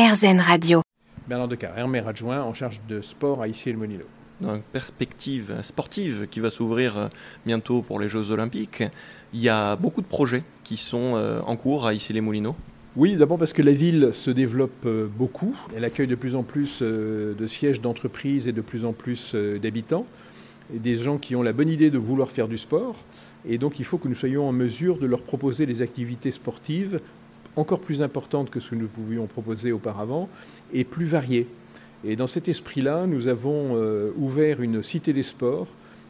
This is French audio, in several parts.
RZN Radio. Bernard Decarre, maire adjoint en charge de sport à Issy-les-Moulineaux. Dans une perspective sportive qui va s'ouvrir euh, bientôt pour les Jeux Olympiques, il y a beaucoup de projets qui sont euh, en cours à Issy-les-Moulineaux. Oui, d'abord parce que la ville se développe euh, beaucoup. Elle accueille de plus en plus de sièges d'entreprises et de plus en plus d'habitants. Et des gens qui ont la bonne idée de vouloir faire du sport. Et donc il faut que nous soyons en mesure de leur proposer des activités sportives encore plus importante que ce que nous pouvions proposer auparavant et plus variée. Et dans cet esprit-là, nous avons euh, ouvert une cité des sports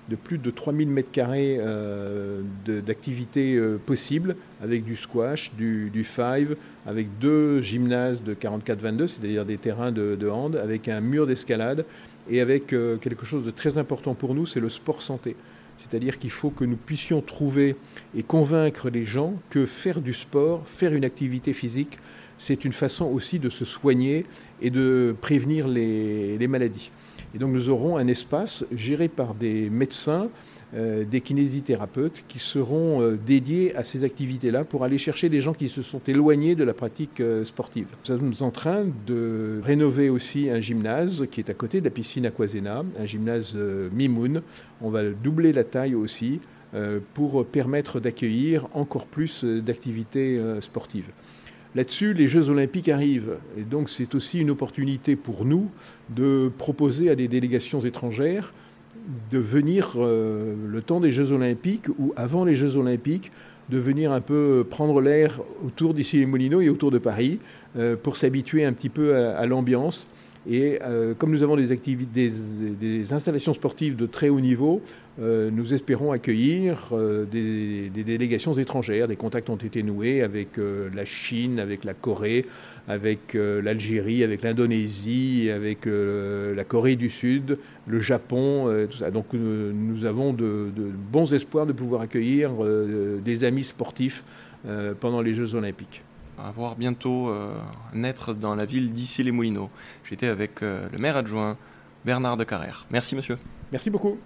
de plus de 3000 m2 euh, d'activités euh, possibles, avec du squash, du, five, avec deux gymnases de 44-22, c'est-à-dire des terrains de, de, hand, avec un mur d'escalade, et avec quelque chose de très important pour nous, c'est le sport santé. C'est-à-dire qu'il faut que nous puissions trouver et convaincre les gens que faire du sport, faire une activité physique, c'est une façon aussi de se soigner et de prévenir les, maladies. Et donc nous aurons un espace géré par des médecins, des kinésithérapeutes qui seront euh, dédiés à ces activités-là pour aller chercher des gens qui se sont éloignés de la pratique euh, sportive. Nous sommes en train de rénover aussi un gymnase qui est à côté de la piscine Aquasena, un gymnase Mimoun. On va doubler la taille aussi pour permettre d'accueillir encore plus d'activités sportives. Là-dessus, les Jeux olympiques arrivent. Et donc c'est aussi une opportunité pour nous de proposer à des délégations étrangères de venir euh, le temps des Jeux Olympiques ou avant les Jeux Olympiques, de venir un peu prendre l'air autour d'ici les Moulineaux et autour de Paris euh, pour s'habituer un petit peu à, l'ambiance. Et euh, comme nous avons des, installations sportives de très haut niveau, nous espérons accueillir des, des, délégations étrangères. Des contacts ont été noués avec la Chine, avec la Corée, avec euh, l'Algérie, avec l'Indonésie, avec euh, la Corée du Sud, le Japon, euh, tout ça. Donc nous avons de, bons espoirs de pouvoir accueillir des amis sportifs pendant les Jeux olympiques. Va voir bientôt naître dans la ville d'Issy-les-Moulineaux. J'étais avec le maire adjoint Bernard de Carrère. Merci monsieur. Merci beaucoup.